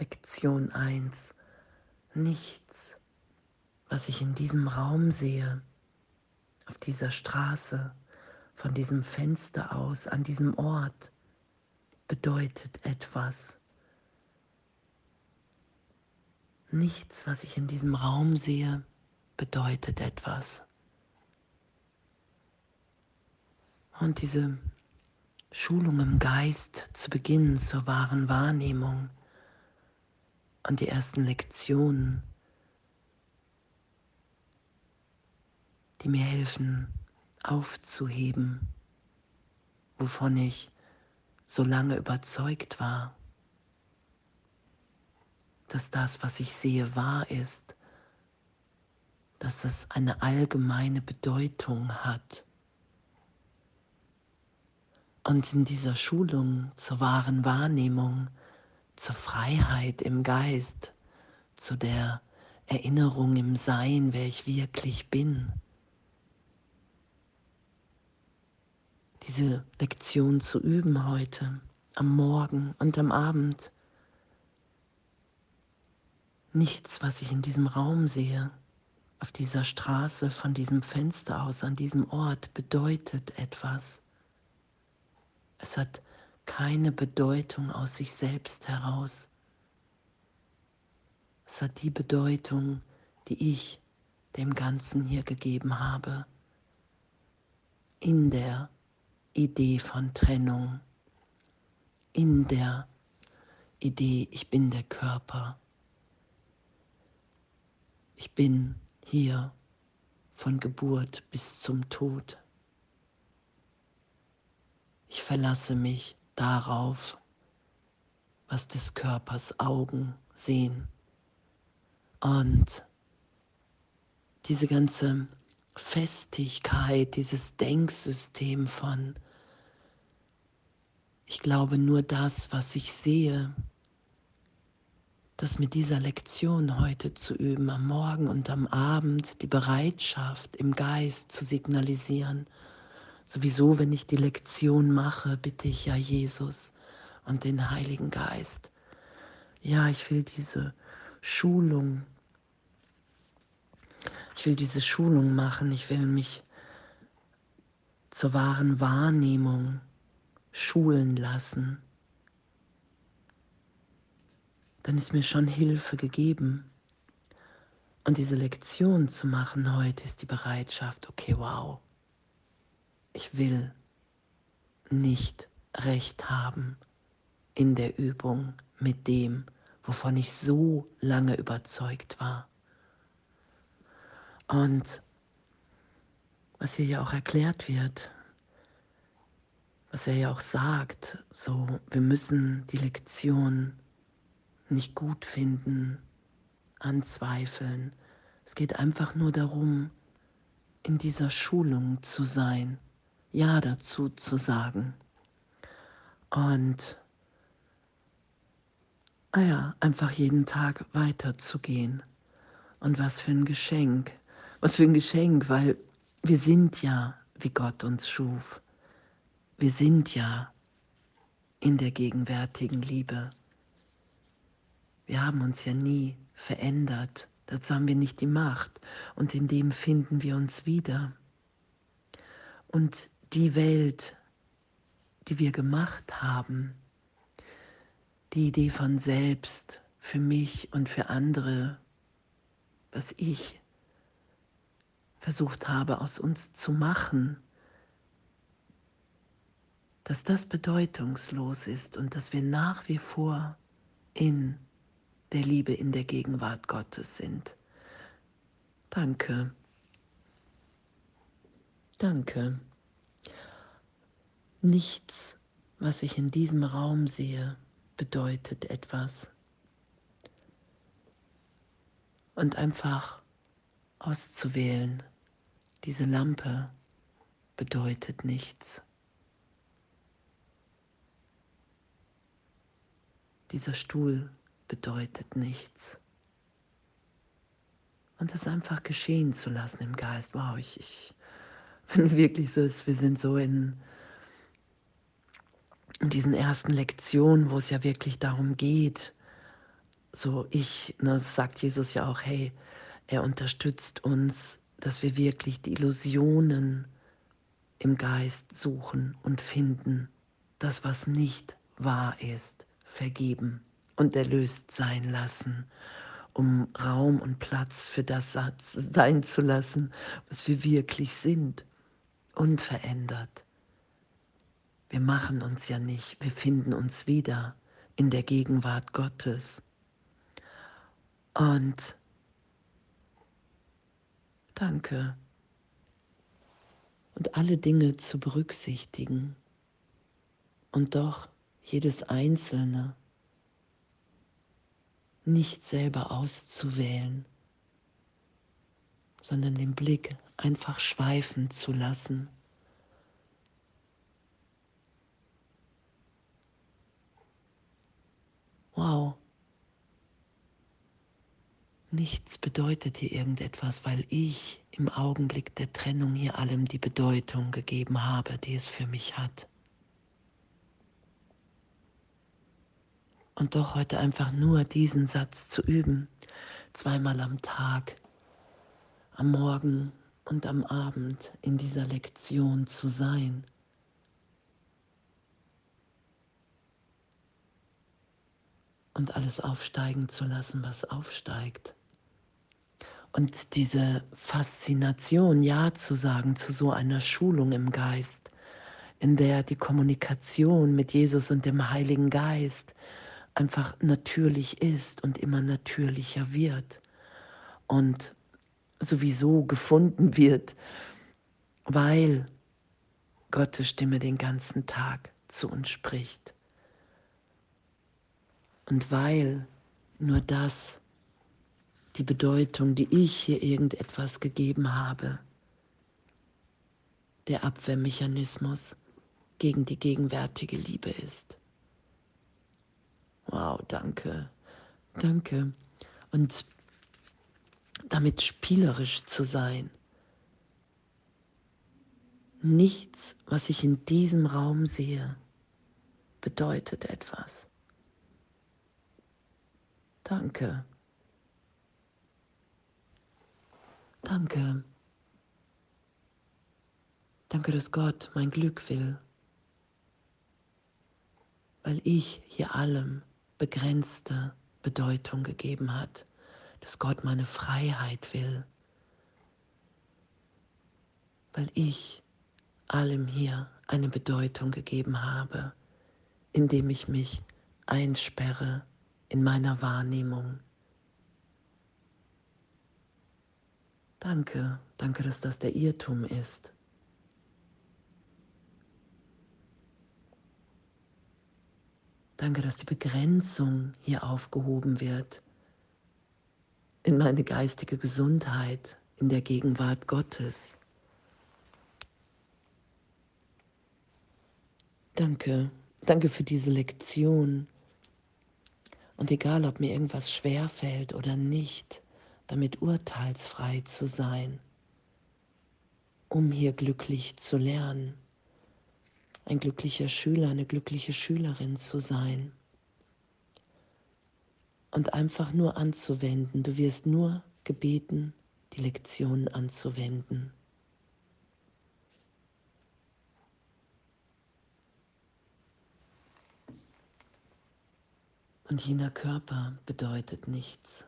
Lektion 1. Nichts, was ich in diesem Raum sehe, auf dieser Straße, von diesem Fenster aus, an diesem Ort, bedeutet etwas. Nichts, was ich in diesem Raum sehe, bedeutet etwas. Und diese Schulung im Geist zu Beginn zur wahren Wahrnehmung und die ersten Lektionen, die mir helfen aufzuheben, wovon ich so lange überzeugt war, dass das, was ich sehe, wahr ist, dass es eine allgemeine Bedeutung hat. Und in dieser Schulung zur wahren Wahrnehmung, zur Freiheit im Geist, zu der Erinnerung im Sein, wer ich wirklich bin, diese Lektion zu üben heute, am Morgen und am Abend. Nichts, was ich in diesem Raum sehe, auf dieser Straße, von diesem Fenster aus, an diesem Ort, bedeutet etwas. Es hat keine Bedeutung aus sich selbst heraus. Es hat die Bedeutung, die ich dem Ganzen hier gegeben habe, in der Idee von Trennung, in der Idee, ich bin der Körper, ich bin hier von Geburt bis zum Tod. Ich verlasse mich darauf, was des Körpers Augen sehen. Und diese ganze Festigkeit, dieses Denksystem von, ich glaube nur das, was ich sehe, das mit dieser Lektion heute zu üben, am Morgen und am Abend, die Bereitschaft im Geist zu signalisieren, Sowieso, wenn ich die Lektion mache, bitte ich ja Jesus und den Heiligen Geist. Ja, ich will diese Schulung, ich will diese Schulung machen, ich will mich zur wahren Wahrnehmung schulen lassen. Dann ist mir schon Hilfe gegeben. Und diese Lektion zu machen heute ist die Bereitschaft, okay, wow ich will nicht recht haben in der Übung mit dem, wovon ich so lange überzeugt war. Und was hier ja auch erklärt wird, was er ja auch sagt, so wir müssen die Lektion nicht gut finden, anzweifeln. Es geht einfach nur darum, in dieser Schulung zu sein ja dazu zu sagen. Und ah ja, einfach jeden Tag weiterzugehen. Und was für ein Geschenk. Was für ein Geschenk, weil wir sind ja, wie Gott uns schuf. Wir sind ja in der gegenwärtigen Liebe. Wir haben uns ja nie verändert. Dazu haben wir nicht die Macht. Und in dem finden wir uns wieder. Und die Welt, die wir gemacht haben, die Idee von selbst für mich und für andere, was ich versucht habe aus uns zu machen, dass das bedeutungslos ist und dass wir nach wie vor in der Liebe, in der Gegenwart Gottes sind. Danke. Danke. Nichts, was ich in diesem Raum sehe, bedeutet etwas. Und einfach auszuwählen, diese Lampe bedeutet nichts. Dieser Stuhl bedeutet nichts. Und das einfach geschehen zu lassen im Geist. Wow, ich, ich finde wirklich so, wir sind so in in diesen ersten Lektionen, wo es ja wirklich darum geht, so ich, ne, sagt Jesus ja auch, hey, er unterstützt uns, dass wir wirklich die Illusionen im Geist suchen und finden, das, was nicht wahr ist, vergeben und erlöst sein lassen, um Raum und Platz für das sein zu lassen, was wir wirklich sind, unverändert. Wir machen uns ja nicht, wir finden uns wieder in der Gegenwart Gottes. Und danke. Und alle Dinge zu berücksichtigen und doch jedes Einzelne nicht selber auszuwählen, sondern den Blick einfach schweifen zu lassen. Wow. Nichts bedeutet hier irgendetwas, weil ich im Augenblick der Trennung hier allem die Bedeutung gegeben habe, die es für mich hat. Und doch heute einfach nur diesen Satz zu üben, zweimal am Tag, am Morgen und am Abend in dieser Lektion zu sein. Und alles aufsteigen zu lassen, was aufsteigt. Und diese Faszination, Ja zu sagen zu so einer Schulung im Geist, in der die Kommunikation mit Jesus und dem Heiligen Geist einfach natürlich ist und immer natürlicher wird und sowieso gefunden wird, weil Gottes Stimme den ganzen Tag zu uns spricht. Und weil nur das die Bedeutung, die ich hier irgendetwas gegeben habe, der Abwehrmechanismus gegen die gegenwärtige Liebe ist. Wow, danke, danke. Und damit spielerisch zu sein. Nichts, was ich in diesem Raum sehe, bedeutet etwas. Danke. Danke. Danke, dass Gott mein Glück will, weil ich hier allem begrenzte Bedeutung gegeben hat, dass Gott meine Freiheit will, weil ich allem hier eine Bedeutung gegeben habe, indem ich mich einsperre in meiner Wahrnehmung. Danke, danke, dass das der Irrtum ist. Danke, dass die Begrenzung hier aufgehoben wird in meine geistige Gesundheit, in der Gegenwart Gottes. Danke, danke für diese Lektion. Und egal, ob mir irgendwas schwer fällt oder nicht, damit urteilsfrei zu sein, um hier glücklich zu lernen ein glücklicher Schüler, eine glückliche Schülerin zu sein. Und einfach nur anzuwenden. Du wirst nur gebeten, die Lektionen anzuwenden. Und jener Körper bedeutet nichts.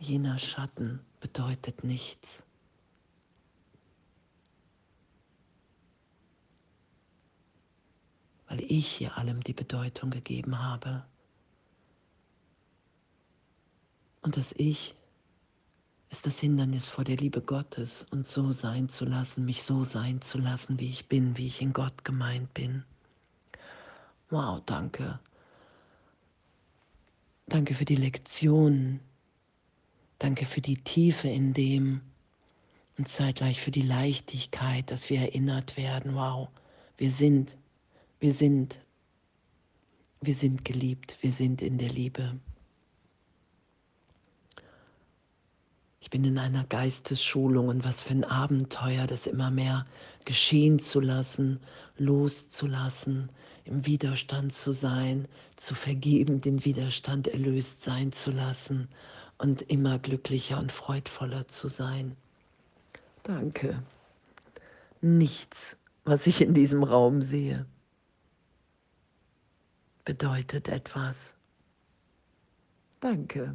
Jener Schatten bedeutet nichts. Weil ich hier allem die Bedeutung gegeben habe. Und das Ich ist das Hindernis vor der Liebe Gottes und so sein zu lassen, mich so sein zu lassen, wie ich bin, wie ich in Gott gemeint bin. Wow, danke. Danke für die Lektionen, Danke für die Tiefe in dem und zeitgleich für die Leichtigkeit, dass wir erinnert werden, wow, wir sind, wir sind, wir sind geliebt, wir sind in der Liebe. Ich bin in einer Geistesschulung und was für ein Abenteuer, das immer mehr geschehen zu lassen, loszulassen, im Widerstand zu sein, zu vergeben, den Widerstand erlöst sein zu lassen und immer glücklicher und freudvoller zu sein. Danke. Nichts, was ich in diesem Raum sehe, bedeutet etwas. Danke